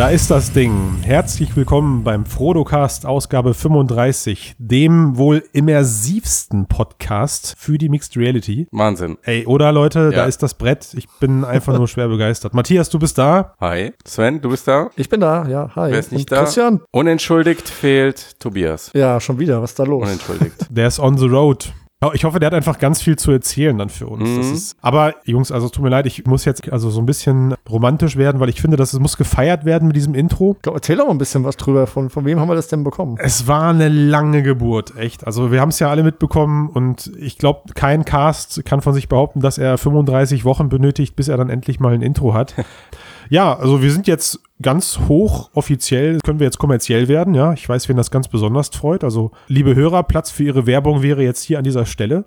Da ist das Ding. Herzlich willkommen beim Frodocast Ausgabe 35, dem wohl immersivsten Podcast für die Mixed Reality. Wahnsinn. Ey, oder Leute, Ja. da ist das Brett. Ich bin einfach nur schwer begeistert. Matthias, du bist da? Hi. Sven, du bist da? Ich bin da, ja, hi. Wer ist nicht Und da? Christian? Unentschuldigt fehlt Tobias. Ja, schon wieder, was ist da los? Unentschuldigt. Der ist on the road. Oh, Ich hoffe, der hat einfach ganz viel zu erzählen dann für uns. Das Mhm. ist, aber Jungs, also tut mir leid, ich muss jetzt also so ein bisschen romantisch werden, weil ich finde, dass es muss gefeiert werden mit diesem Intro. Komm, erzähl doch mal ein bisschen was drüber. Von, von wem haben wir das denn bekommen? Es war eine lange Geburt, echt. Also wir haben es ja alle mitbekommen und ich glaube, kein Cast kann von sich behaupten, dass er 35 Wochen benötigt, bis er dann endlich mal ein Intro hat. ja, also wir sind jetzt ganz hoch offiziell, können wir jetzt kommerziell werden, ja. Ich weiß, wen das ganz besonders freut. Also liebe Hörer, Platz für Ihre Werbung wäre jetzt hier an dieser Stelle.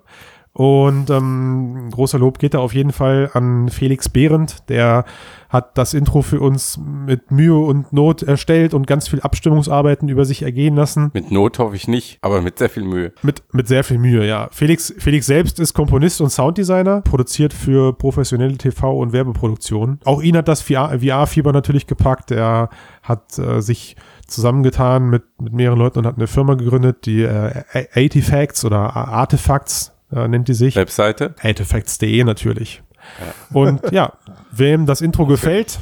Und ähm, großer Lob geht da auf jeden Fall an Felix Behrendt, der hat das Intro für uns mit Mühe und Not erstellt und ganz viel Abstimmungsarbeiten über sich ergehen lassen. Mit Not hoffe ich nicht, aber mit sehr viel Mühe. Mit, mit sehr viel Mühe, ja. Felix, Felix selbst ist Komponist und Sounddesigner, produziert für professionelle TV- und Werbeproduktionen. Auch ihn hat das VR-Fieber natürlich gepackt. Er hat äh, sich zusammengetan mit, mit mehreren Leuten und hat eine Firma gegründet, die äh, Artifacts oder Artefacts äh, nennt die sich. Webseite? Artifacts.de natürlich. Und ja, wem das Intro gefällt,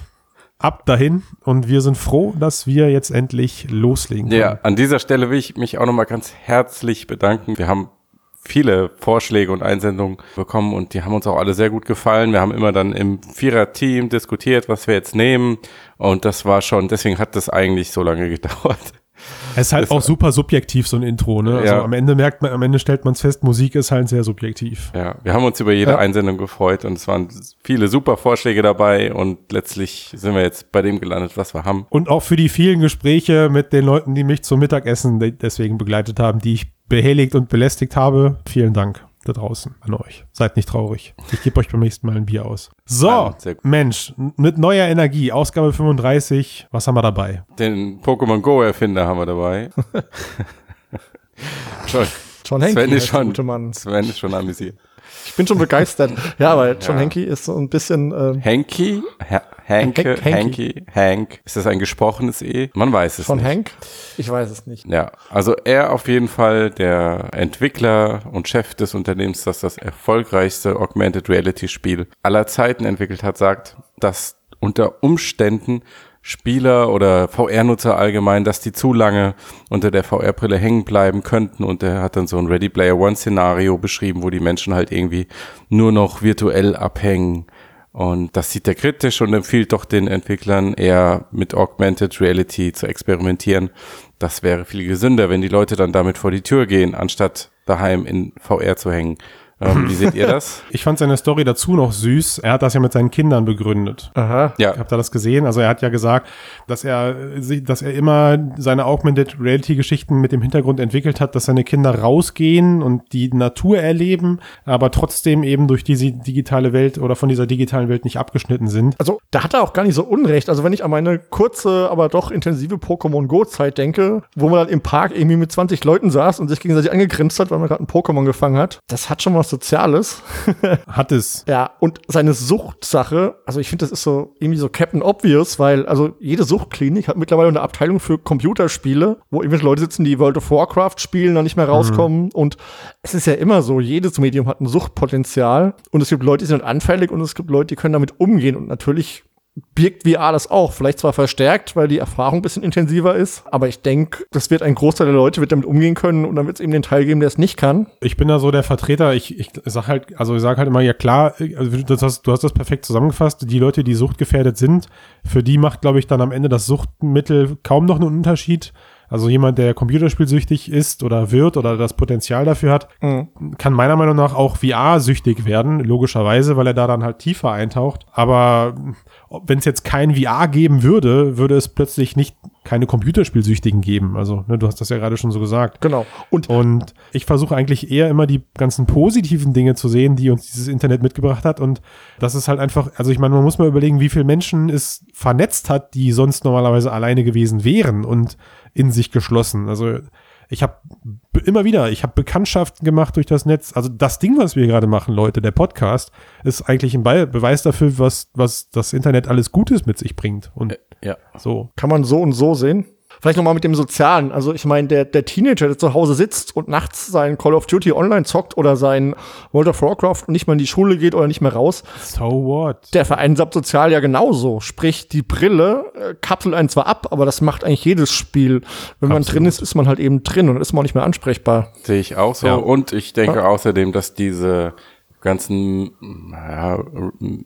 ab dahin. Und wir sind froh, dass wir jetzt endlich loslegen können. Ja, an dieser Stelle will ich mich auch nochmal ganz herzlich bedanken. Wir haben viele Vorschläge und Einsendungen bekommen und die haben uns auch alle sehr gut gefallen. Wir haben immer dann im Vierer-Team diskutiert, was wir jetzt nehmen und das war schon, deswegen hat das eigentlich so lange gedauert. Es ist halt Das auch super subjektiv, so ein Intro, ne? Also Ja. am Ende merkt man, am Ende stellt man es fest, Musik ist halt sehr subjektiv. Ja, wir haben uns über jede Ja. Einsendung gefreut und es waren viele super Vorschläge dabei und letztlich sind wir jetzt bei dem gelandet, was wir haben. Und auch für die vielen Gespräche mit den Leuten, die mich zum Mittagessen de- deswegen begleitet haben, die ich behelligt und belästigt habe. Vielen Dank da draußen an euch. Seid nicht traurig. Ich gebe euch beim nächsten Mal ein Bier aus. So, Ja. Mensch, mit neuer Energie, Ausgabe 35, was haben wir dabei? Den Pokémon Go Erfinder haben wir dabei. schon, John Henke, Sven ist schon, gute Mann. Sven ist schon amüsiert. Ich bin schon begeistert. ja, aber John Ja. Henke ist so ein bisschen, äh, Hanky, ha Hanky. Hanky, Hank. Ist das ein gesprochenes E? Man weiß es von nicht. Hank? Ich weiß es nicht. Ja, also er auf jeden Fall der Entwickler und Chef des Unternehmens, das das erfolgreichste Augmented Reality Spiel aller Zeiten entwickelt hat, sagt, dass unter Umständen Spieler oder VR-Nutzer allgemein, dass die zu lange unter der VR-Brille hängen bleiben könnten und er hat dann so ein Ready Player One Szenario beschrieben, wo die Menschen halt irgendwie nur noch virtuell abhängen und das sieht er kritisch und empfiehlt doch den Entwicklern eher mit Augmented Reality zu experimentieren. Das wäre viel gesünder, wenn die Leute dann damit vor die Tür gehen, anstatt daheim in VR zu hängen. Ähm, wie seht ihr das? Ich fand seine Story dazu noch süß. Er hat das ja mit seinen Kindern begründet. Aha. Ja, Habt ihr das gesehen? Also er hat ja gesagt, dass er sich- dass er immer seine Augmented Reality Geschichten mit dem Hintergrund entwickelt hat, dass seine Kinder rausgehen und die Natur erleben, aber trotzdem eben durch diese digitale Welt oder von dieser digitalen Welt nicht abgeschnitten sind. Also, da hat er auch gar nicht so unrecht. Also, wenn ich an meine kurze, aber doch intensive Pokémon Go-Zeit denke, wo man dann im Park irgendwie mit 20 Leuten saß und sich gegenseitig angegrinst hat, weil man gerade ein Pokémon gefangen hat, das hat schon was Soziales. Hat es. Ja, und seine Suchtsache, also ich finde, das ist so irgendwie so Captain Obvious, weil also jede Suchtklinik hat mittlerweile eine Abteilung für Computerspiele, wo irgendwelche Leute sitzen, die World of Warcraft spielen, dann nicht mehr rauskommen. Und es ist ja immer so, jedes Medium hat ein Suchtpotenzial. Und es gibt Leute, die sind anfällig und es gibt Leute, die können damit umgehen. Und natürlich birgt VR das auch. Vielleicht zwar verstärkt, weil die Erfahrung ein bisschen intensiver ist, aber ich denke, das wird ein Großteil der Leute wird damit umgehen können und dann wird es eben den Teil geben, der es nicht kann. Ich bin da so der Vertreter, ich, ich sag halt, also ich sag halt immer, ja klar, also das hast, du hast das perfekt zusammengefasst, die Leute, die suchtgefährdet sind, für die macht, glaube ich, dann am Ende das Suchtmittel kaum noch einen Unterschied. Also jemand, der computerspielsüchtig ist oder wird oder das Potenzial dafür hat, kann meiner Meinung nach auch VR-süchtig werden, logischerweise, weil er da dann halt tiefer eintaucht. Aber wenn es jetzt kein VR geben würde, würde es plötzlich nicht keine Computerspielsüchtigen geben. Also, ne, du hast das ja gerade schon so gesagt. Genau. Und Und ich versuche eigentlich eher immer die ganzen positiven Dinge zu sehen, die uns dieses Internet mitgebracht hat. Und das ist halt einfach, also ich meine, man muss mal überlegen, wie viele Menschen es vernetzt hat, die sonst normalerweise alleine gewesen wären und in sich geschlossen. Also ich habe immer wieder, ich habe Bekanntschaften gemacht durch das Netz. Also das Ding, was wir gerade machen, Leute, der Podcast, ist eigentlich ein Be Beweis dafür, was, was das Internet alles Gutes mit sich bringt. Und Ja. So. Kann man so und so sehen. Vielleicht noch mal mit dem Sozialen. Also ich meine, der, der Teenager, der zu Hause sitzt und nachts sein Call of Duty online zockt oder sein World of Warcraft und nicht mehr in die Schule geht oder nicht mehr raus, So what? der vereinsamt sozial ja genauso. Sprich, die Brille äh, kapselt einen zwar ab, aber das macht eigentlich jedes Spiel. Wenn man Absolut. drin ist, ist man halt eben drin und ist man auch nicht mehr ansprechbar. Sehe ich auch so. Ja. Und ich denke Ja. außerdem, dass diese ganzen ja,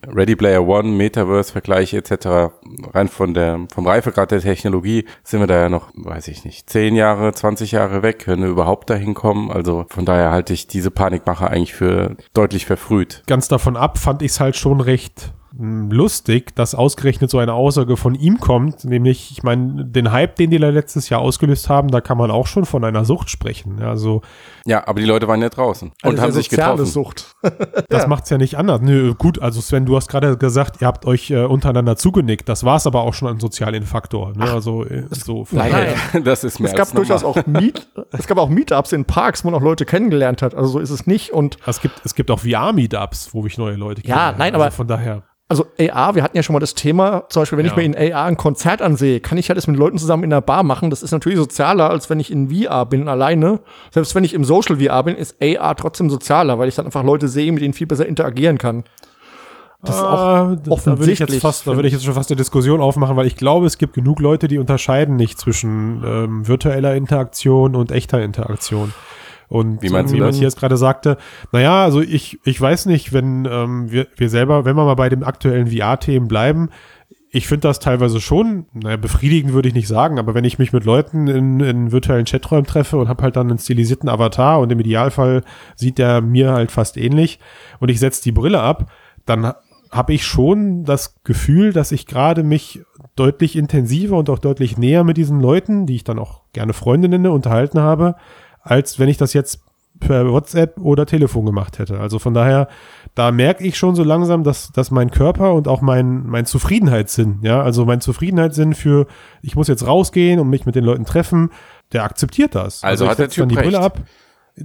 Ready Player One, Metaverse-Vergleiche etc. rein von der vom Reifegrad der Technologie sind wir da ja noch, weiß ich nicht, 10 Jahre, 20 Jahre weg, wenn wir überhaupt dahin kommen. Also von daher halte ich diese Panikmache eigentlich für deutlich verfrüht. Ganz davon ab fand ich es halt schon recht lustig, dass ausgerechnet so eine Aussage von ihm kommt, nämlich, ich meine, den Hype, den die da letztes Jahr ausgelöst haben, da kann man auch schon von einer Sucht sprechen. Ja, Also Ja, aber die Leute waren ja draußen und Also haben sich soziale getroffen. Sucht. Das macht's ja nicht anders. Nö, gut, also Sven, du hast gerade gesagt, ihr habt euch äh, untereinander zugenickt. Das war's aber auch schon ein sozialen Faktor. Ne? also äh, so von nein. Das ist mehr Es gab durchaus auch Meet, es gab auch Meetups in Parks, wo man auch Leute kennengelernt hat. Also so ist es nicht. Und Es gibt, es gibt auch VR-Meetups, wo ich neue Leute Ja, kennenlerne. nein, aber- also von daher. Also AR, wir hatten ja schon mal das Thema, zum Beispiel, wenn ich Ja. mir in AR ein Konzert ansehe, kann ich halt das mit Leuten zusammen in einer Bar machen. Das ist natürlich sozialer, als wenn ich in VR bin, alleine. Selbst wenn ich im Social VR bin, ist AR trotzdem sozialer, weil ich dann einfach Leute sehe, mit denen ich viel besser interagieren kann. Das ist auch Ah, da- da würde ich jetzt offensichtlich, fast, da würde ich jetzt schon fast eine Diskussion aufmachen, weil ich glaube, es gibt genug Leute, die unterscheiden nicht zwischen ähm, virtueller Interaktion und echter Interaktion. Und Wie meinst du wie das? Matthias gerade sagte, naja, also ich, ich weiß nicht, wenn ähm, wir, wir selber, wenn wir mal bei dem aktuellen VR-Themen bleiben, ich finde das teilweise schon, naja, befriedigend würde ich nicht sagen, aber wenn ich mich mit Leuten in, in virtuellen Chaträumen treffe und habe halt dann einen stilisierten Avatar und im Idealfall sieht der mir halt fast ähnlich und ich setze die Brille ab, dann habe ich schon das Gefühl, dass ich gerade mich deutlich intensiver und auch deutlich näher mit diesen Leuten, die ich dann auch gerne Freunde nenne, unterhalten habe, als wenn ich das jetzt per WhatsApp oder Telefon gemacht hätte. Also von daher, da merke ich schon so langsam, dass, dass mein Körper und auch mein, mein Zufriedenheitssinn, ja, also mein Zufriedenheitssinn für, ich muss jetzt rausgehen und mich mit den Leuten treffen, der akzeptiert das. Also ich hat der setz dann Typ die Brille recht. ab.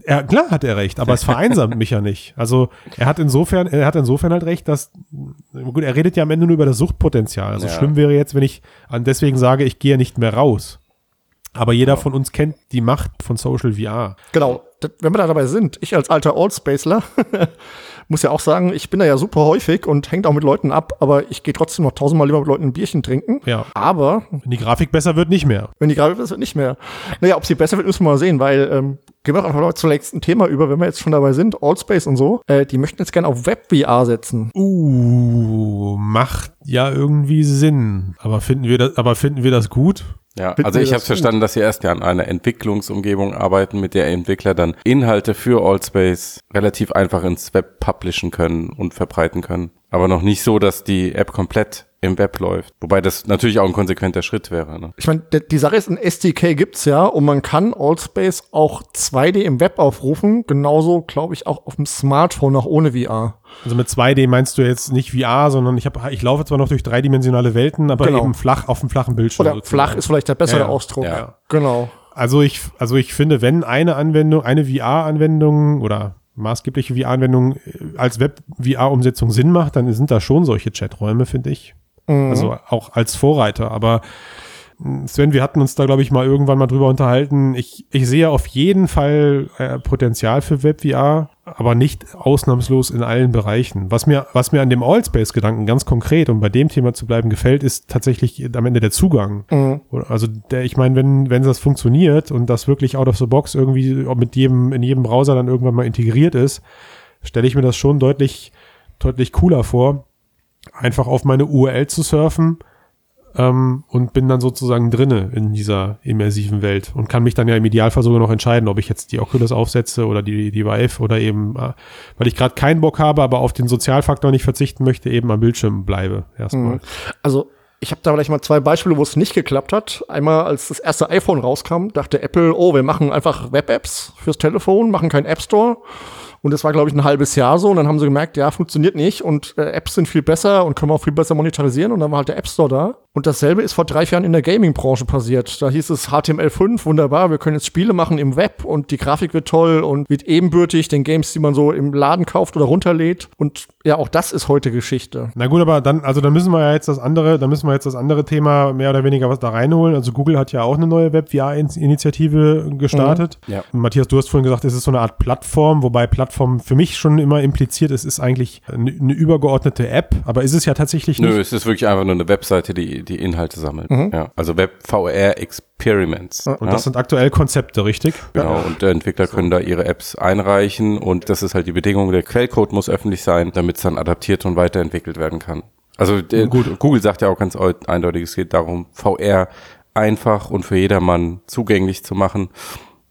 Er, klar hat er recht, aber es vereinsamt mich ja nicht. Also er hat insofern, er hat insofern halt recht, dass gut, er redet ja am Ende nur über das Suchtpotenzial. Also Ja. schlimm wäre jetzt, wenn ich an deswegen sage, ich gehe nicht mehr raus. Aber jeder von uns kennt die Macht von Social VR. Genau, wenn wir da dabei sind, ich als alter Allspacler muss ja auch sagen, ich bin da ja super häufig und hängt auch mit Leuten ab, aber ich gehe trotzdem noch tausendmal lieber mit Leuten ein Bierchen trinken. Ja. Aber Wenn die Grafik besser wird, nicht mehr. wenn die gerade besser wird, nicht mehr. Naja, ob sie besser wird, müssen wir mal sehen, weil ähm, gehen wir doch einfach mal zum nächsten Thema über, wenn wir jetzt schon dabei sind, Allspace und so. Äh, die möchten jetzt gerne auf Web-VR setzen. Uh, macht ja irgendwie Sinn. Aber finden wir das, aber finden wir das gut? Ja, Finden also ich habe verstanden, dass sie erst ja an einer Entwicklungsumgebung arbeiten, mit der Entwickler dann Inhalte für Allspace relativ einfach ins Web publishen können und verbreiten können. Aber noch nicht so, dass die App komplett im Web läuft. Wobei das natürlich auch ein konsequenter Schritt wäre. Ne? Ich meine, die Sache ist, ein SDK gibt's ja und man kann Allspace auch 2D im Web aufrufen. Genauso, glaube ich, auch auf dem Smartphone, auch ohne VR. Also mit 2D meinst du jetzt nicht VR, sondern ich habe, ich laufe zwar noch durch dreidimensionale Welten, aber Genau. eben flach auf dem flachen Bildschirm. Oder sozusagen. flach ist vielleicht der bessere Ja, ja. Ausdruck. Ja. Genau. Also ich, also ich finde, wenn eine Anwendung, eine VR-Anwendung oder maßgebliche VR-Anwendung äh, als Web-VR-Umsetzung Sinn macht, dann sind da schon solche Chaträume, finde ich. Also auch als Vorreiter. Aber mh, Sven, wir hatten uns da, glaube ich, mal irgendwann mal drüber unterhalten. Ich, ich sehe auf jeden Fall äh, Potenzial für Web-VR, aber nicht ausnahmslos in allen Bereichen. Was mir, was mir an dem Allspace-Gedanken ganz konkret, um bei dem Thema zu bleiben, gefällt, ist tatsächlich am Ende der Zugang. Oder- Also der, ich meine, wenn, wenn das funktioniert und das wirklich out of the box irgendwie mit jedem, in jedem Browser dann irgendwann mal integriert ist, stelle ich mir das schon deutlich, deutlich cooler vor, einfach auf meine URL zu surfen ähm, und bin dann sozusagen drinne in dieser immersiven Welt und kann mich dann ja im Idealfall sogar noch entscheiden, ob ich jetzt die Oculus aufsetze oder die, die Vive oder eben, äh, weil ich gerade keinen Bock habe, aber auf den Sozialfaktor nicht verzichten möchte, eben am Bildschirm bleibe erstmal. Also ich habe da vielleicht mal zwei Beispiele, wo es nicht geklappt hat. Einmal, als das erste iPhone rauskam, dachte Apple, oh, wir machen einfach Web-Apps fürs Telefon, machen keinen App Store. Und das war, glaube ich, ein halbes Jahr so. Und dann haben sie gemerkt, ja, funktioniert nicht. Und äh, Apps sind viel besser und können wir auch viel besser monetarisieren. Und dann war halt der App Store da. Und dasselbe ist vor drei Jahren in der Gaming-Branche passiert. Da hieß es HTML5, wunderbar, wir können jetzt Spiele machen im Web und die Grafik wird toll und wird ebenbürtig den Games, die man so im Laden kauft oder runterlädt. Und ja, auch das ist heute Geschichte. Na gut, aber dann, also da müssen wir ja jetzt das andere, da müssen wir jetzt das andere Thema mehr oder weniger was da reinholen. Also Google hat ja auch eine neue Web-VR-Initiative gestartet. Mhm. Ja. Matthias, du hast vorhin gesagt, es ist so eine Art Plattform, wobei Plattform für mich schon immer impliziert, es ist eigentlich eine, eine übergeordnete App, aber ist es ja tatsächlich nicht. Nö, es ist wirklich einfach nur eine Webseite, die die Inhalte sammelt. Ja. Also Web VR Experiments. Und ja. das sind aktuell Konzepte, richtig? Genau, und der Entwickler können da ihre Apps einreichen und das ist halt die Bedingung, der Quellcode muss öffentlich sein, damit es dann adaptiert und weiterentwickelt werden kann. Also der, gut, Google sagt ja auch ganz eindeutig, es geht darum, VR einfach und für jedermann zugänglich zu machen.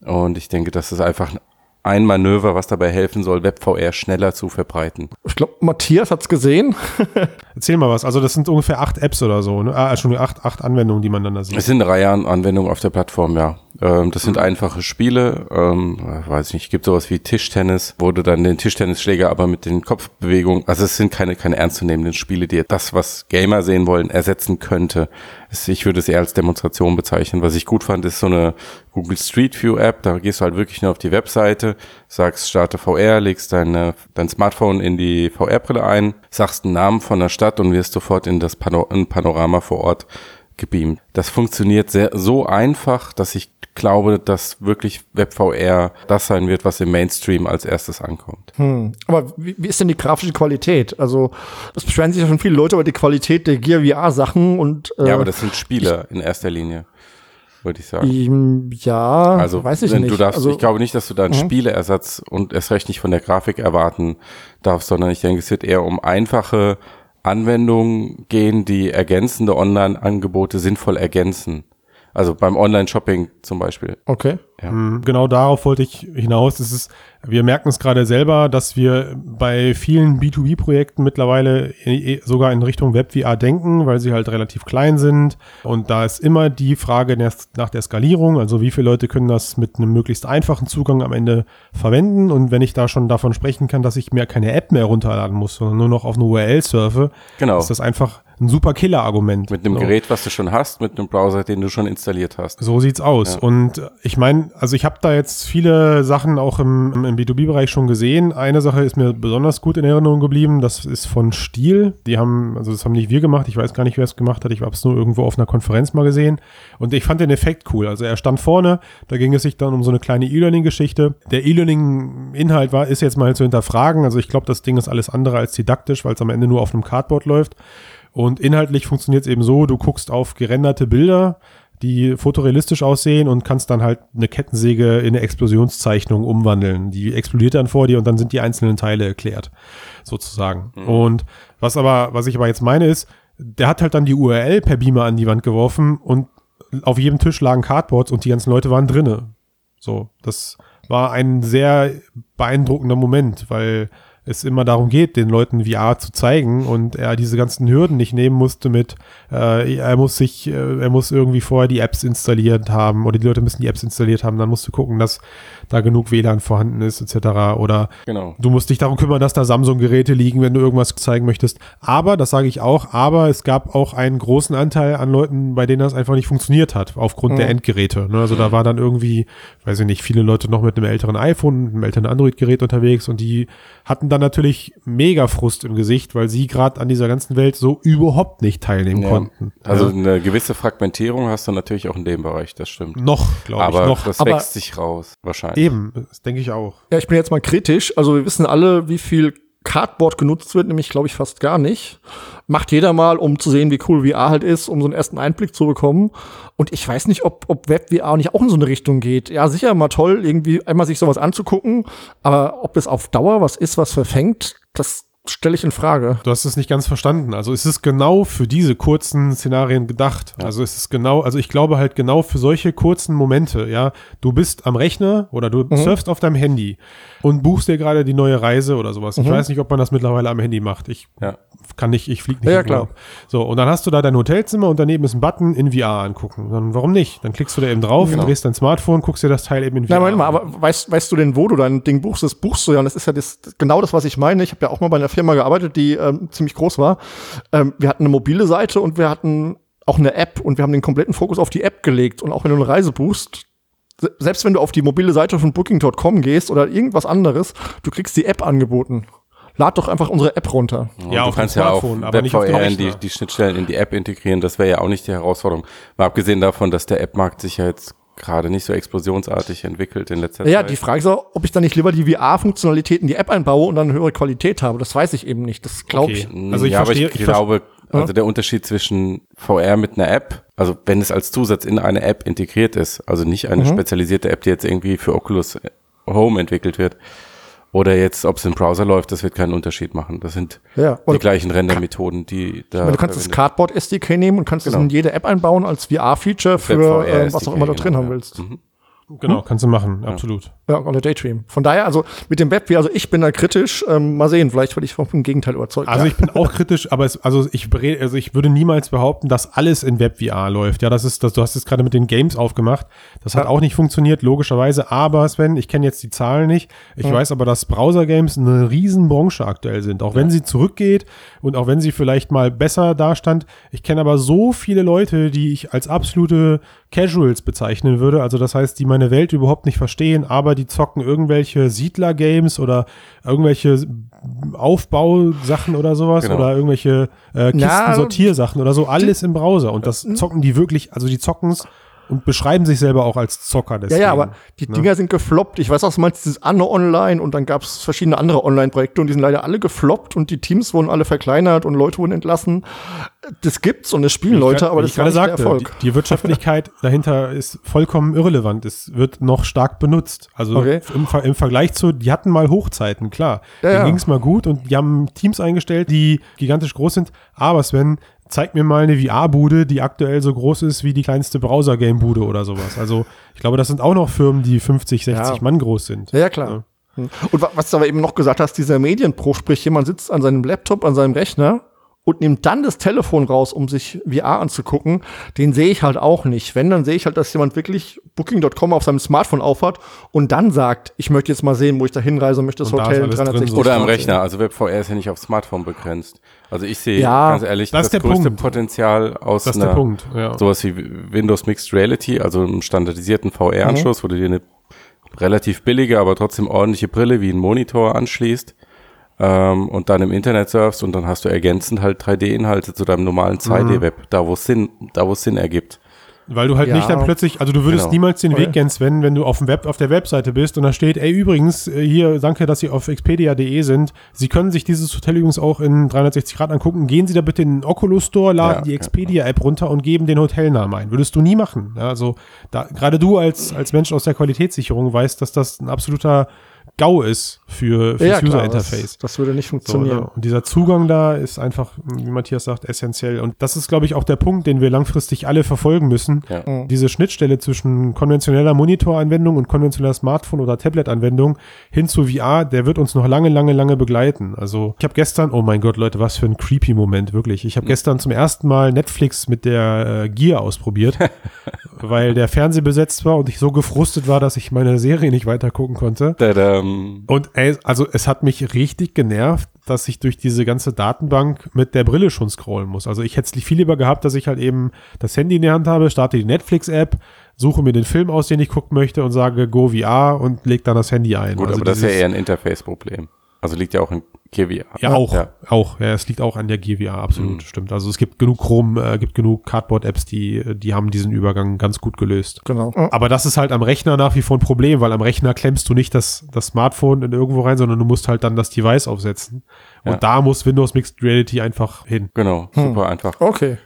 Und ich denke, das ist einfach ein Manöver, was dabei helfen soll, WebVR schneller zu verbreiten. Ich glaube, Matthias hat's gesehen. Erzähl mal was. Also das sind ungefähr acht Apps oder so. Ne? Ah, schon acht, acht Anwendungen, die man dann da sieht. Es sind eine Reihe an Anwendungen auf der Plattform, ja. Ähm, das sind einfache Spiele. Ähm, weiß ich nicht, gibt sowas wie Tischtennis, wo du dann den Tischtennisschläger aber mit den Kopfbewegungen, also es sind keine, keine ernstzunehmenden Spiele, die das, was Gamer sehen wollen, ersetzen könnte. Ich würde es eher als Demonstration bezeichnen. Was ich gut fand, ist so eine Google Street View App. Da gehst du halt wirklich nur auf die Webseite, sagst starte VR, legst deine, dein Smartphone in die VR-Brille ein, sagst einen Namen von der Stadt und wirst sofort in das Pano in Panorama vor Ort gebeamt. Das funktioniert sehr, so einfach, dass ich glaube, dass wirklich WebVR das sein wird, was im Mainstream als erstes ankommt. Hm. Aber wie, wie ist denn die grafische Qualität? Also, es beschweren sich ja schon viele Leute über die Qualität der Gear VR-Sachen und. Äh, ja, aber das sind Spieler in erster Linie würde ich sagen. Ja, also, weiß ich nicht. Du darfst, also, ich glaube nicht, dass du da einen Spieleersatz und erst recht nicht von der Grafik erwarten darfst, sondern ich denke, es wird eher um einfache Anwendungen gehen, die ergänzende Online-Angebote sinnvoll ergänzen. Also beim Online-Shopping zum Beispiel. Okay. Ja. Mhm, Genau darauf wollte ich hinaus. Es ist, wir merken es gerade selber, dass wir bei vielen B2B-Projekten mittlerweile sogar in Richtung Web-VR denken, weil sie halt relativ klein sind. Und da ist immer die Frage nach der Skalierung, also wie viele Leute können das mit einem möglichst einfachen Zugang am Ende verwenden. Und wenn ich da schon davon sprechen kann, dass ich mir keine App mehr runterladen muss, sondern nur noch auf eine URL surfe, Genau. ist das einfach ein super Killer-Argument. Mit einem So. Gerät, was du schon hast, mit einem Browser, den du schon installiert hast. So sieht's aus. Ja. Und ich meine, also ich habe da jetzt viele Sachen auch im, im B2B-Bereich schon gesehen. Eine Sache ist mir besonders gut in Erinnerung geblieben. Das ist von Stiel. Die haben, also das haben nicht wir gemacht. Ich weiß gar nicht, wer es gemacht hat. Ich habe es nur irgendwo auf einer Konferenz mal gesehen. Und ich fand den Effekt cool. Also er stand vorne. Da ging es sich dann um so eine kleine E-Learning-Geschichte. Der E-Learning-Inhalt war, ist jetzt mal zu hinterfragen. Also ich glaube, das Ding ist alles andere als didaktisch, weil es am Ende nur auf einem Cardboard läuft. Und inhaltlich funktioniert es eben so, du guckst auf gerenderte Bilder, die fotorealistisch aussehen und kannst dann halt eine Kettensäge in eine Explosionszeichnung umwandeln. Die explodiert dann vor dir und dann sind die einzelnen Teile erklärt, sozusagen. Und was aber, was ich aber jetzt meine ist, der hat halt dann die URL per Beamer an die Wand geworfen und auf jedem Tisch lagen Cardboards und die ganzen Leute waren drinne. So, das war ein sehr beeindruckender Moment, weil es immer darum geht, den Leuten VR zu zeigen und er diese ganzen Hürden nicht nehmen musste mit, äh, er muss sich, äh, er muss irgendwie vorher die Apps installiert haben oder die Leute müssen die Apps installiert haben, dann musst du gucken, dass da genug WLAN vorhanden ist, etc. Oder Genau. Du musst dich darum kümmern, dass da Samsung-Geräte liegen, wenn du irgendwas zeigen möchtest. Aber, das sage ich auch, aber es gab auch einen großen Anteil an Leuten, bei denen das einfach nicht funktioniert hat, aufgrund der Endgeräte. Ne? Also da war dann irgendwie, weiß ich nicht, viele Leute noch mit einem älteren iPhone, einem älteren Android-Gerät unterwegs und die hatten dann natürlich mega Frust im Gesicht, weil sie gerade an dieser ganzen Welt so überhaupt nicht teilnehmen Ja. konnten. Also ja. eine gewisse Fragmentierung hast du natürlich auch in dem Bereich, das stimmt. noch, glaube ich, Aber noch. das Aber- wächst sich raus, wahrscheinlich. Eben, das denke ich auch. Ja, ich bin jetzt mal kritisch. Also wir wissen alle, wie viel Cardboard genutzt wird, nämlich glaube ich fast gar nicht. Macht jeder mal, um zu sehen, wie cool VR halt ist, um so einen ersten Einblick zu bekommen. Und ich weiß nicht, ob, ob Web VR nicht auch in so eine Richtung geht. Ja, sicher mal toll, irgendwie einmal sich sowas anzugucken, aber ob es auf Dauer was ist, was verfängt, das stelle ich in Frage. Du hast es nicht ganz verstanden. Also es ist genau für diese kurzen Szenarien gedacht. Also es ist genau, also ich glaube halt genau für solche kurzen Momente, ja. Du bist am Rechner oder du surfst auf deinem Handy und buchst dir gerade die neue Reise oder sowas. Ich weiß nicht, ob man das mittlerweile am Handy macht. Ich Ja. kann nicht, ich fliege nicht. Ja, klar. So, und dann hast du da dein Hotelzimmer und daneben ist ein Button in VR angucken. Dann warum nicht? Dann klickst du da eben drauf, Genau. drehst dein Smartphone, guckst dir das Teil eben in VR Na, Moment mal, aber weißt, weißt du denn, wo du dein Ding buchst? Das buchst du ja, und das ist ja das, genau das, was ich meine. Ich habe ja auch mal bei einer Firma gearbeitet, die ähm, ziemlich groß war. Ähm, wir hatten eine mobile Seite und wir hatten auch eine App und wir haben den kompletten Fokus auf die App gelegt. Und auch wenn du eine Reise buchst, se- selbst wenn du auf die mobile Seite von Booking.com gehst oder irgendwas anderes, du kriegst die App angeboten. Lad doch einfach unsere App runter. Ja, du auf dem kannst ja auch Smartphone, aber nicht auf dem WebVR in die, die Schnittstellen in die App integrieren. Das wäre ja auch nicht die Herausforderung. Mal abgesehen davon, dass der App-Markt sich ja jetzt gerade nicht so explosionsartig entwickelt in letzter Ja, Zeit. die Frage ist auch, ob ich dann nicht lieber die VR-Funktionalität in die App einbaue und dann eine höhere Qualität habe. Das weiß ich eben nicht. Das glaube ich. Okay. Also ich ja, verstehe- aber ich, ich glaube, also der Unterschied zwischen VR mit einer App, also wenn es als Zusatz in eine App integriert ist, also nicht Mhm. eine spezialisierte App, die jetzt irgendwie für Oculus Home entwickelt wird, oder jetzt, ob es im Browser läuft, das wird keinen Unterschied machen. Das sind Ja, die gleichen Rendermethoden, die da. Ich meine, du kannst das verwendet- Cardboard SDK nehmen und kannst es Genau. in jede App einbauen als VR-Feature für äh, was auch immer du drin genau, haben ja. willst. Genau, kannst du machen, absolut. Ja, oder Daydream. Von daher, also mit dem Web, also ich bin da kritisch. Ähm, mal sehen, vielleicht werde ich vom Gegenteil überzeugt. Also ja. ich bin auch kritisch, aber es, also ich also ich würde niemals behaupten, dass alles in Web VR läuft. Ja, das ist das du hast es gerade mit den Games aufgemacht. Das hat Ja. auch nicht funktioniert logischerweise, aber Sven, ich kenne jetzt die Zahlen nicht. Ich weiß aber, dass Browser Games eine Riesenbranche aktuell sind, auch wenn sie zurückgeht und auch wenn sie vielleicht mal besser dastand. Ich kenne aber so viele Leute, die ich als absolute Casuals bezeichnen würde, also das heißt, die meine Welt überhaupt nicht verstehen, aber die zocken irgendwelche Siedler-Games oder irgendwelche Aufbausachen oder sowas Genau. oder irgendwelche äh, Kisten-Sortiersachen oder so, alles im Browser. Und das zocken die wirklich, also die zocken's und beschreiben sich selber auch als Zocker. ja, Deswegen. ja, aber die Dinger sind gefloppt. Ich weiß auch, du meinst dieses Anno Online und dann gab es verschiedene andere Online-Projekte und die sind leider alle gefloppt und die Teams wurden alle verkleinert und Leute wurden entlassen. Das gibt's und es spielen Leute, aber Wie das ich ist nicht der sagte, Erfolg. Die, die Wirtschaftlichkeit dahinter ist vollkommen irrelevant. Es wird noch stark benutzt. Also Okay. im, im Vergleich zu, die hatten mal Hochzeiten, klar. Ja, Denen ja. ging's mal gut und die haben Teams eingestellt, die gigantisch groß sind. Aber Sven, zeig mir mal eine VR-Bude, die aktuell so groß ist wie die kleinste Browser-Game-Bude oder sowas. Also ich glaube, das sind auch noch Firmen, die 50, 60 Ja. Mann groß sind. Ja, ja, klar. Hm. Und wa- was du aber eben noch gesagt hast, dieser Medienbruch, sprich, jemand sitzt an seinem Laptop, an seinem Rechner und nimmt dann das Telefon raus, um sich VR anzugucken, den sehe ich halt auch nicht. Wenn, dann sehe ich halt, dass jemand wirklich Booking.com auf seinem Smartphone aufhat und dann sagt, ich möchte jetzt mal sehen, wo ich da hinreise und möchte das Und da Hotel drin, 360 so. Oder am. Rechner. Also WebVR ist ja nicht auf Smartphone begrenzt. Also ich sehe Ja, ganz ehrlich das das, ist der größte Punkt. Potenzial aus Das ist einer, der Punkt. Ja. sowas wie Windows Mixed Reality, also einem standardisierten VR-Anschluss, wo du dir eine relativ billige, aber trotzdem ordentliche Brille wie ein Monitor anschließt ähm, und dann im Internet surfst und dann hast du ergänzend halt 3D-Inhalte zu deinem normalen 2D-Web, da wo es Sinn, da wo es Sinn ergibt. Weil du halt Ja. nicht dann plötzlich, also du würdest Genau. niemals den. Weg gehen, Sven, wenn du auf dem Web, auf der Webseite bist und da steht, ey, übrigens, äh, hier, danke, dass Sie auf expedia.de sind. Sie können sich dieses Hotel übrigens auch in 360 Grad angucken. Gehen Sie da bitte in den Oculus Store, laden Ja, die ja. Expedia-App runter und geben den Hotelnamen ein. Würdest du nie machen. Ja, also, da, gerade du als, als Mensch aus der Qualitätssicherung weißt, dass das ein absoluter GAU ist für, fürs Ja, klar, User-Interface. das, das würde nicht So, funktionieren. ja. Und dieser Zugang da ist einfach, wie Matthias sagt, essentiell. Und das ist, glaube ich, auch der Punkt, den wir langfristig alle verfolgen müssen. Ja. Mhm. Diese Schnittstelle zwischen konventioneller Monitoranwendung und konventioneller Smartphone- oder Tablet-Anwendung hin zu VR, der wird uns noch lange, lange, lange begleiten. Also ich habe gestern, oh mein Gott, Leute, was für ein creepy Moment, wirklich. Ich habe gestern zum ersten Mal Netflix mit der äh, Gear ausprobiert, weil der Fernseher besetzt war und ich so gefrustet war, dass ich meine Serie nicht weiter gucken konnte. Tadam. Und ey, also es hat mich richtig genervt, dass ich durch diese ganze Datenbank mit der Brille schon scrollen muss. Also ich hätte es viel lieber gehabt, dass ich halt eben das Handy in der Hand habe, starte die Netflix-App, suche mir den Film aus, den ich gucken möchte und sage Go VR und leg dann das Handy ein. Gut, also aber das ist ja eher ein Interface-Problem. Also liegt ja auch in KVR. ja, auch, Ja. auch. Ja, es liegt auch an der GVR, absolut, Mhm. stimmt. Also es gibt genug Chrome, äh, gibt genug Cardboard-Apps, die, die haben diesen Übergang ganz gut gelöst. Genau. Aber das ist halt am Rechner nach wie vor ein Problem, weil am Rechner klemmst du nicht das, das Smartphone in irgendwo rein, sondern du musst halt dann das Device aufsetzen. Und Ja. da muss Windows Mixed Reality einfach hin. Genau, super einfach. Okay.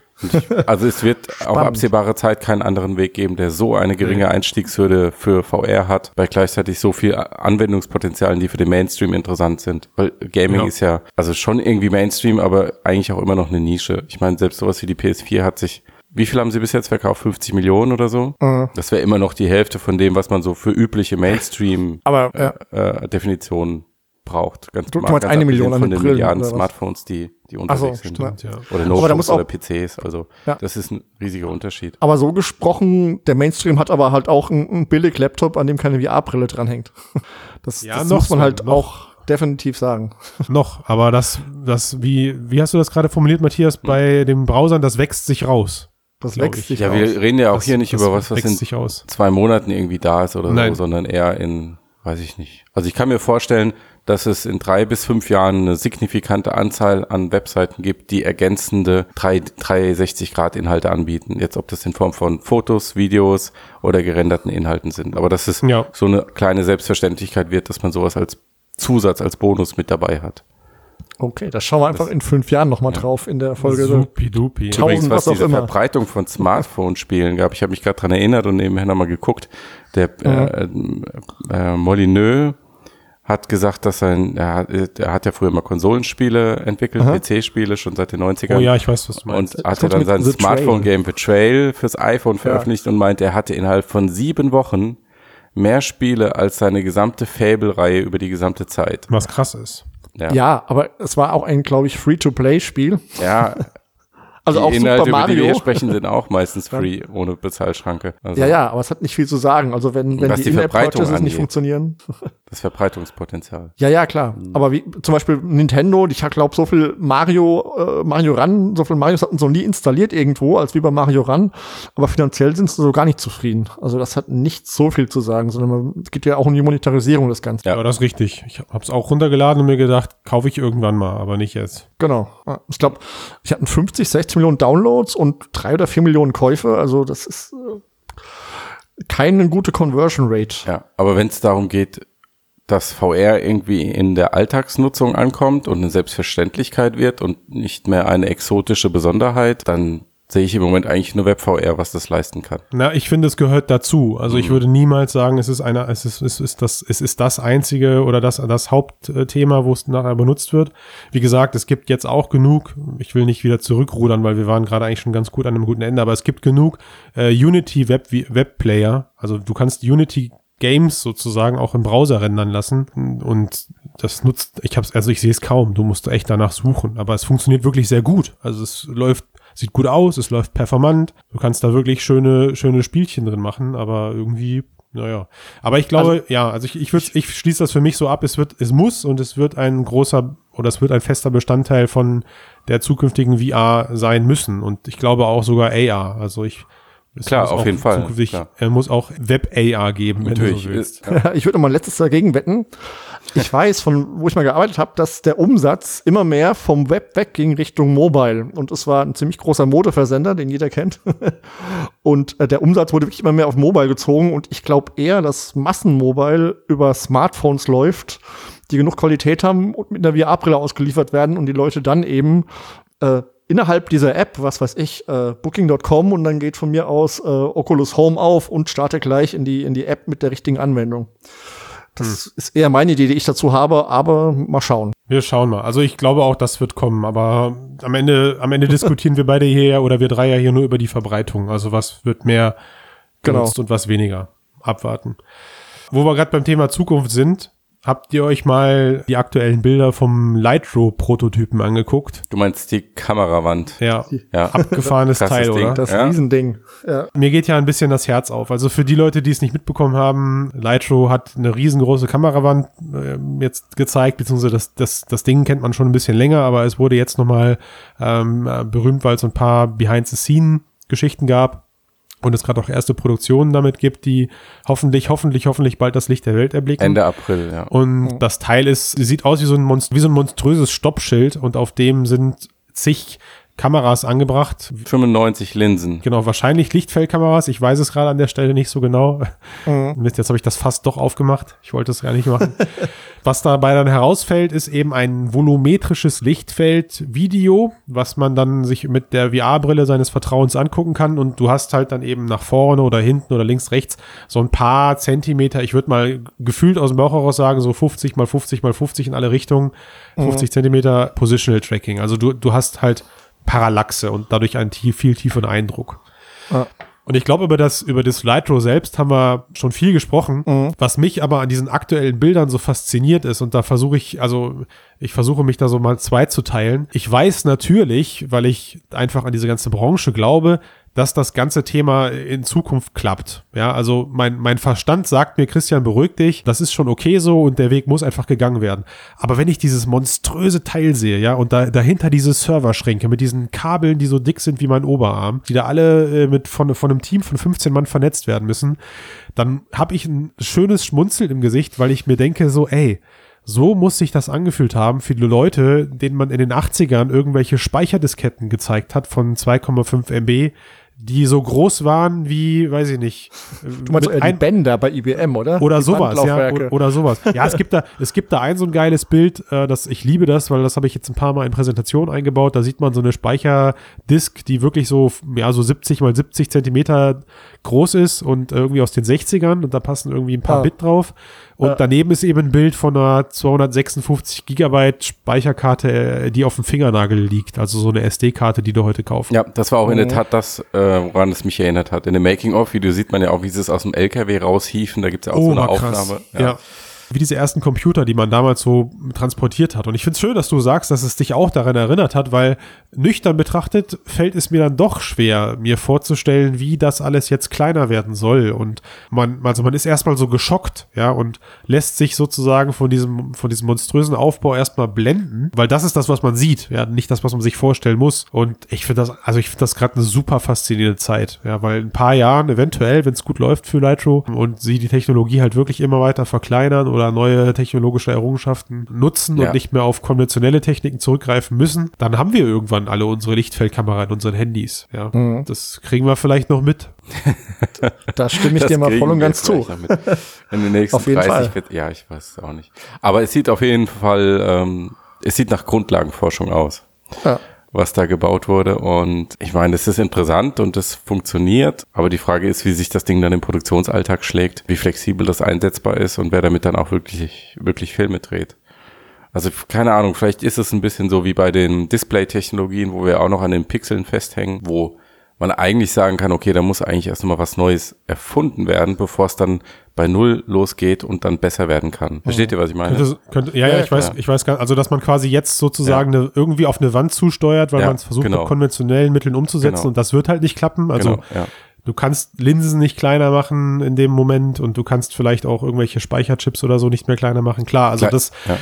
Also es wird auf absehbare Zeit keinen anderen Weg geben, der so eine geringe Einstiegshürde für VR hat, bei gleichzeitig so viel Anwendungspotenzialen, die für den Mainstream interessant sind. Weil Gaming Ja. ist ja also schon irgendwie Mainstream, aber eigentlich auch immer noch eine Nische. Ich meine, selbst sowas wie die PS4 hat sich wie viel haben sie bis jetzt verkauft? 50 Millionen oder so? Mhm. Das wäre immer noch die Hälfte von dem, was man so für übliche. Mainstream-Definitionen braucht. Ganz Du- du meinst ganz eine Million an von den den Brillen, Milliarden? Smartphones, die, die Ach so, unterwegs sind. Stimmt, ja. Oder Notebooks muss auch- oder PCs. Also Ja. das ist ein riesiger Unterschied. Aber so gesprochen, der Mainstream hat aber halt auch einen, einen Billig-Laptop, an dem keine VR-Brille dranhängt. Das, Ja, das noch muss man halt noch. auch definitiv sagen. Noch, aber das, das, wie, wie hast du das gerade formuliert, Matthias, bei den Browsern, das wächst sich raus. Das wächst ich. sich Ja, aus. wir reden ja auch Das- hier nicht über was, was in sich aus. zwei Monaten irgendwie da ist oder Nein. so, sondern eher in, weiß ich nicht. Also ich kann mir vorstellen, dass es in drei bis fünf Jahren eine signifikante Anzahl an Webseiten gibt, die ergänzende 3 360-Grad-Inhalte anbieten. Jetzt ob das in Form von Fotos, Videos oder gerenderten Inhalten sind. Aber dass es Ja. so eine kleine Selbstverständlichkeit wird, dass man sowas als Zusatz, als Bonus mit dabei hat. Okay, da schauen wir einfach in fünf Jahren nochmal drauf in der Folge. Supidupi. Tausend, Übrigens, was was diese immer. Verbreitung von Smartphone-Spielen gab, ich habe mich gerade dran erinnert und nebenher nochmal geguckt, der äh, äh, Molyneux hat gesagt, dass sein, er, hat- er hat ja früher mal Konsolenspiele entwickelt, PC-Spiele schon seit den 90ern. Oh ja, ich weiß, was du und meinst. hatte kommt dann sein. Smartphone-Game Betrayal fürs iPhone veröffentlicht und meinte, er hatte innerhalb von sieben Wochen mehr Spiele als seine gesamte Fable-Reihe über die gesamte Zeit. Was krass ist. Ja, Ja, aber es war auch ein, glaube ich, Free-to-Play-Spiel. ja Also die auch Inhalte, Super über die wir Mario. sprechen, sind auch meistens free, ohne Bezahlschranke. Also Ja, ja, aber es hat nicht viel zu sagen. Also wenn, wenn die die Verbreitung In-App-Purchases nicht angeht. funktionieren. das Verbreitungspotenzial. Ja, ja, klar. Aber wie zum Beispiel Nintendo, ich glaube, so viel Mario, äh, Mario Run, so viel Marios hatten so nie installiert irgendwo, als wie bei Mario Run. Aber finanziell sind sie so gar nicht zufrieden. Also das hat nicht so viel zu sagen, sondern es geht ja auch um die Monetarisierung des Ganzen. Ja. Ja, das ist richtig. Ich habe es auch runtergeladen und mir gedacht, kaufe ich irgendwann mal, aber nicht jetzt. Genau. Ich glaube, ich hatten 50, 60 Millionen Downloads und drei oder vier Millionen Käufe. Also das ist äh, keine gute Conversion Rate. Ja, aber wenn es darum geht, dass VR irgendwie in der Alltagsnutzung ankommt und eine Selbstverständlichkeit wird und nicht mehr eine exotische Besonderheit, dann sehe ich im Moment eigentlich nur WebVR, was das leisten kann. Na, ich finde, es gehört dazu. Also ich würde niemals sagen, es ist einer, es ist, es ist das, es ist das einzige oder das, das Hauptthema, wo es nachher benutzt wird. Wie gesagt, es gibt jetzt auch genug, ich will nicht wieder zurückrudern, weil wir waren gerade eigentlich schon ganz gut an einem guten Ende, aber es gibt genug äh, Unity Web, Web Player. Also du kannst Unity Games sozusagen auch im Browser rendern lassen und das nutzt, ich hab's, also ich sehe es kaum, du musst echt danach suchen, aber es funktioniert wirklich sehr gut. Also es läuft, sieht gut aus, es läuft performant, du kannst da wirklich schöne, schöne Spielchen drin machen, aber irgendwie, naja. Aber ich glaube, ja, also ich, ich würde, ich schließe das für mich so ab, es wird, es muss und es wird ein großer oder es wird ein fester Bestandteil von der zukünftigen VR sein müssen und ich glaube auch sogar AR. Also ich es Klar, muss auf auch jeden Fall, klar. Er muss auch Web-AR geben, wenn du Natürlich. so willst. ist- ja. Ich würde noch mal letztes dagegen wetten. Ich weiß, von wo ich mal gearbeitet habe, dass der Umsatz immer mehr vom Web wegging Richtung Mobile. Und es war ein ziemlich großer Modeversender, den jeder kennt. und äh, der Umsatz wurde wirklich immer mehr auf Mobile gezogen. Und ich glaube eher, dass Massenmobile über Smartphones läuft, die genug Qualität haben und mit einer VR-Brille ausgeliefert werden und die Leute dann eben äh, innerhalb dieser App, was weiß ich, äh, Booking.com und dann geht von mir aus äh, Oculus Home auf und starte gleich in die, in die App mit der richtigen Anwendung. Das ist eher meine Idee, die ich dazu habe, aber mal schauen. Wir schauen mal. Also ich glaube auch, das wird kommen, aber am Ende, am Ende diskutieren wir beide hier ja oder wir drei ja hier nur über die Verbreitung. Also was wird mehr Genau. genutzt und was weniger. Abwarten. Wo wir gerade beim Thema Zukunft sind, habt ihr euch mal die aktuellen Bilder vom Lightro-Prototypen angeguckt? Du meinst die Kamerawand. Ja, Ja. abgefahrenes Teil, Ding. oder? Das Ja. Riesending. Ja. Mir geht ja ein bisschen das Herz auf. Also für die Leute, die es nicht mitbekommen haben, Lightro hat eine riesengroße Kamerawand äh, jetzt gezeigt, beziehungsweise das, das, das Ding kennt man schon ein bisschen länger, aber es wurde jetzt nochmal ähm, äh, berühmt, weil es ein paar Behind-the-Scene-Geschichten gab und es gerade auch erste Produktionen damit gibt, die hoffentlich, hoffentlich, hoffentlich bald das Licht der Welt erblicken. Ende April, ja. Und das Teil ist, sieht aus wie so ein, Monst wie so ein monströses Stoppschild und auf dem sind zig Kameras angebracht. 95 Linsen. Genau, wahrscheinlich Lichtfeldkameras. Ich weiß es gerade an der Stelle nicht so genau. Mist, jetzt habe ich das fast doch aufgemacht. Ich wollte es gar nicht machen. was dabei dann herausfällt, ist eben ein volumetrisches Lichtfeld-Video, was man dann sich mit der VR-Brille seines Vertrauens angucken kann. Und du hast halt dann eben nach vorne oder hinten oder links, rechts so ein paar Zentimeter, ich würde mal gefühlt aus dem Bauch heraus sagen, so 50 mal 50 mal 50 in alle Richtungen, 50 Zentimeter Positional Tracking. Also du, du hast halt Parallaxe und dadurch einen tief, viel tieferen Eindruck. Ja. Und ich glaube, über das, über das Lightro selbst haben wir schon viel gesprochen. Was mich aber an diesen aktuellen Bildern so fasziniert ist, und da versuche ich, also ich versuche mich da so mal zwei zu teilen. Ich weiß natürlich, weil ich einfach an diese ganze Branche glaube, dass das ganze Thema in Zukunft klappt. Ja, also mein, mein Verstand sagt mir, Christian, beruhig dich, das ist schon okay so und der Weg muss einfach gegangen werden. Aber wenn ich dieses monströse Teil sehe, ja, und da, dahinter diese Serverschränke mit diesen Kabeln, die so dick sind wie mein Oberarm, die da alle äh, mit von, von einem Team von 15 Mann vernetzt werden müssen, dann habe ich ein schönes Schmunzeln im Gesicht, weil ich mir denke so, ey, so muss sich das angefühlt haben für die Leute, denen man in den 80ern irgendwelche Speicherdisketten gezeigt hat von 2,5 MB, die so groß waren wie, weiß ich nicht. Du meinst mit äh, die Bänder bei IBM, oder? oder Die sowas, ja, oder, oder sowas. Ja, es gibt da, es gibt da ein so ein geiles Bild, äh, das ich liebe das, weil das habe ich jetzt ein paar Mal in Präsentationen eingebaut. Da sieht man so eine Speicherdisk, die wirklich so, ja, so 70 mal 70 Zentimeter groß ist und irgendwie aus den 60ern und da passen irgendwie ein paar Ah. Bit drauf. Und Ja. daneben ist eben ein Bild von einer 256 Gigabyte Speicherkarte, äh, die auf dem Fingernagel liegt. Also so eine SD-Karte, die du heute kaufst. Ja, das war auch in der Mhm. Tat das, äh, woran es mich erinnert hat. In dem Making-of-Video sieht man ja auch, wie sie es aus dem LKW raushiefen. Da gibt es ja auch so eine Aufnahme. Ja. Wie diese ersten Computer, die man damals so transportiert hat. Und ich finde es schön, dass du sagst, dass es dich auch daran erinnert hat, weil nüchtern betrachtet fällt es mir dann doch schwer, mir vorzustellen, wie das alles jetzt kleiner werden soll. Und man, also man ist erstmal so geschockt, ja, und lässt sich sozusagen von diesem, von diesem monströsen Aufbau erstmal blenden, weil das ist das, was man sieht, ja, nicht das, was man sich vorstellen muss. Und ich finde das, also ich finde das gerade eine super faszinierende Zeit, ja, weil in ein paar Jahren eventuell, wenn es gut läuft für Nitro und sie die Technologie halt wirklich immer weiter verkleinern oder neue technologische Errungenschaften nutzen Ja. und nicht mehr auf konventionelle Techniken zurückgreifen müssen, dann haben wir irgendwann alle unsere Lichtfeldkamera in unseren Handys, ja. Mhm. Das kriegen wir vielleicht noch mit. Da stimme ich Das dir mal voll und ganz zu. In den nächsten Auf jeden 30 Fall. wird, ja, ich weiß es auch nicht. Aber es sieht auf jeden Fall, ähm, es sieht nach Grundlagenforschung aus. Ja. Was da gebaut wurde. Und ich meine, das ist interessant und das funktioniert. Aber die Frage ist, wie sich das Ding dann im Produktionsalltag schlägt, wie flexibel das einsetzbar ist und wer damit dann auch wirklich, wirklich Filme dreht. Also keine Ahnung, vielleicht ist es ein bisschen so wie bei den Display-Technologien, wo wir auch noch an den Pixeln festhängen, wo man eigentlich sagen kann, okay, da muss eigentlich erst mal was Neues erfunden werden, bevor es dann bei Null losgeht und dann besser werden kann. Versteht ihr, was ich meine? Könnte, könnte, ja, ja, Ja, ich weiß, klar. ich weiß gar also dass man quasi jetzt sozusagen eine, irgendwie auf eine Wand zusteuert, weil Ja, man es versucht genau. mit konventionellen Mitteln umzusetzen Genau. und das wird halt nicht klappen. Also Genau, ja. du kannst Linsen nicht kleiner machen in dem Moment und du kannst vielleicht auch irgendwelche Speicherchips oder so nicht mehr kleiner machen. Klar, also Klar, das, ja.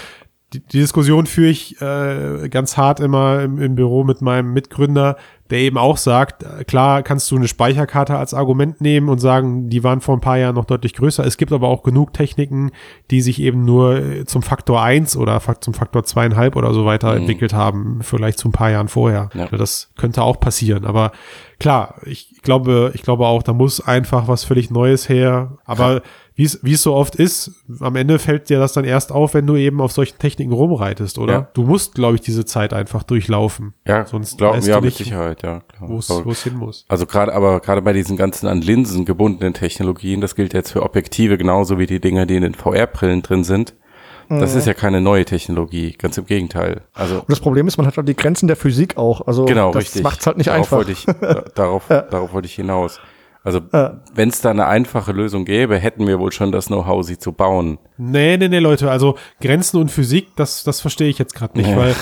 die, die Diskussion führe ich äh, ganz hart immer im, im Büro mit meinem Mitgründer, der eben auch sagt, klar kannst du eine Speicherkarte als Argument nehmen und sagen, die waren vor ein paar Jahren noch deutlich größer. Es gibt aber auch genug Techniken, die sich eben nur äh, zum Faktor 1 oder zum Faktor zweieinhalb oder so weiterentwickelt haben, vielleicht zu ein paar Jahren vorher. Ja. Das könnte auch passieren. Aber klar, ich glaube, ich glaube auch, da muss einfach was völlig Neues her. Aber wie es wie es so oft ist, am Ende fällt dir das dann erst auf, wenn du eben auf solchen Techniken rumreitest, oder? Ja. Du musst, glaube ich, diese Zeit einfach durchlaufen. Ja, Sonst glauben weißt ja, mit Sicherheit, ja. klar. wo es hin muss. Also gerade, aber gerade bei diesen ganzen an Linsen gebundenen Technologien, das gilt jetzt für Objektive genauso wie die Dinger, die in den VR-Brillen drin sind. Das ist ja keine neue Technologie, ganz im Gegenteil. Also Und das Problem ist, man hat halt die Grenzen der Physik auch. Also genau, das richtig. macht's halt nicht darauf einfach. Wollte ich, da- darauf, darauf wollte ich hinaus. Also wenn es da eine einfache Lösung gäbe, hätten wir wohl schon das Know-how, sie zu bauen. Nee, nee, nee, Leute, also Grenzen und Physik, das, das verstehe ich jetzt gerade nicht, Nee. weil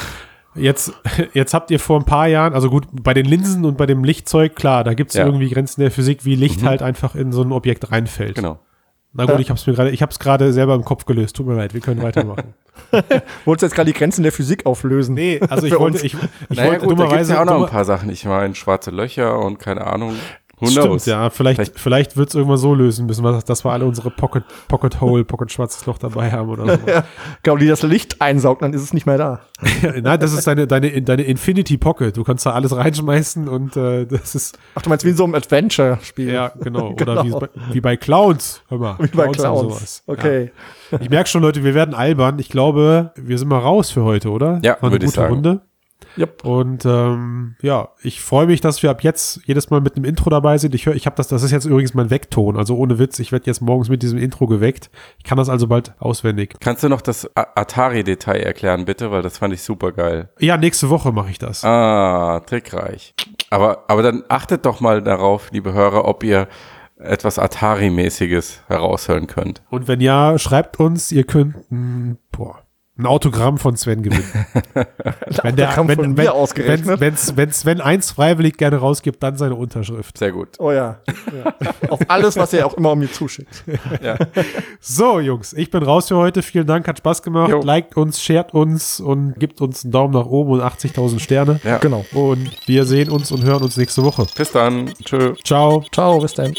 jetzt, jetzt habt ihr vor ein paar Jahren, also gut, bei den Linsen und bei dem Lichtzeug, klar, da gibt es Ja. irgendwie Grenzen der Physik, wie Licht halt einfach in so ein Objekt reinfällt. Genau. Na gut, ich hab's mir gerade, ich hab's gerade selber im Kopf gelöst. Tut mir leid, wir können weitermachen. Wolltest du jetzt gerade die Grenzen der Physik auflösen? nee, also ich wollte, ich, ich Naja wollte gut, da gibt's dummerweise, ja auch noch ein paar Sachen. Ich meine, schwarze Löcher und keine Ahnung. Stimmt, knows? ja, vielleicht, Vielleicht- vielleicht, wird's irgendwann so lösen müssen, dass, dass wir alle unsere Pocket, Pocket Hole, Pocket Schwarzes Loch dabei haben oder so. Genau, die das Licht einsaugt, dann ist es nicht mehr da. Nein, das ist deine, deine, deine Infinity Pocket. Du kannst da alles reinschmeißen und äh, das ist, Ach, du meinst wie in so einem Adventure-Spiel? ja, genau. Oder Genau. wie, bei, wie bei Clowns. Hör mal. Wie bei Clowns. Okay. Ja. Ich merke schon, Leute, wir werden albern. Ich glaube, wir sind mal raus für heute, oder? Ja, War eine gute sagen. Runde. Yep. Und ähm, ja, ich freue mich, dass wir ab jetzt jedes Mal mit einem Intro dabei sind. Ich höre, ich habe das, das ist jetzt übrigens mein Weckton, also ohne Witz. Ich werde jetzt morgens mit diesem Intro geweckt. Ich kann das also bald auswendig. Kannst du noch das Atari-Detail erklären, bitte? Weil das fand ich super geil. Ja, nächste Woche mache ich das. Ah, trickreich. Aber, aber dann achtet doch mal darauf, liebe Hörer, ob ihr etwas Atari-mäßiges heraushören könnt. Und wenn ja, schreibt uns, ihr könnt, mh, boah, ein Autogramm von Sven gewinnen. wenn der, Autogramm wenn, von wenn, mir ausgerechnet. wenn, wenn, wenn Sven eins freiwillig gerne rausgibt, dann seine Unterschrift. Sehr gut. Oh ja. ja. Auf alles, was er auch immer mir zuschickt. Ja. So, Jungs, ich bin raus für heute. Vielen Dank, hat Spaß gemacht. Jo. Liked uns, shared uns und gibt uns einen Daumen nach oben und 80.000 Sterne. Ja. Genau. Und wir sehen uns und hören uns nächste Woche. Bis dann. Tschö. Ciao. Ciao, bis dann.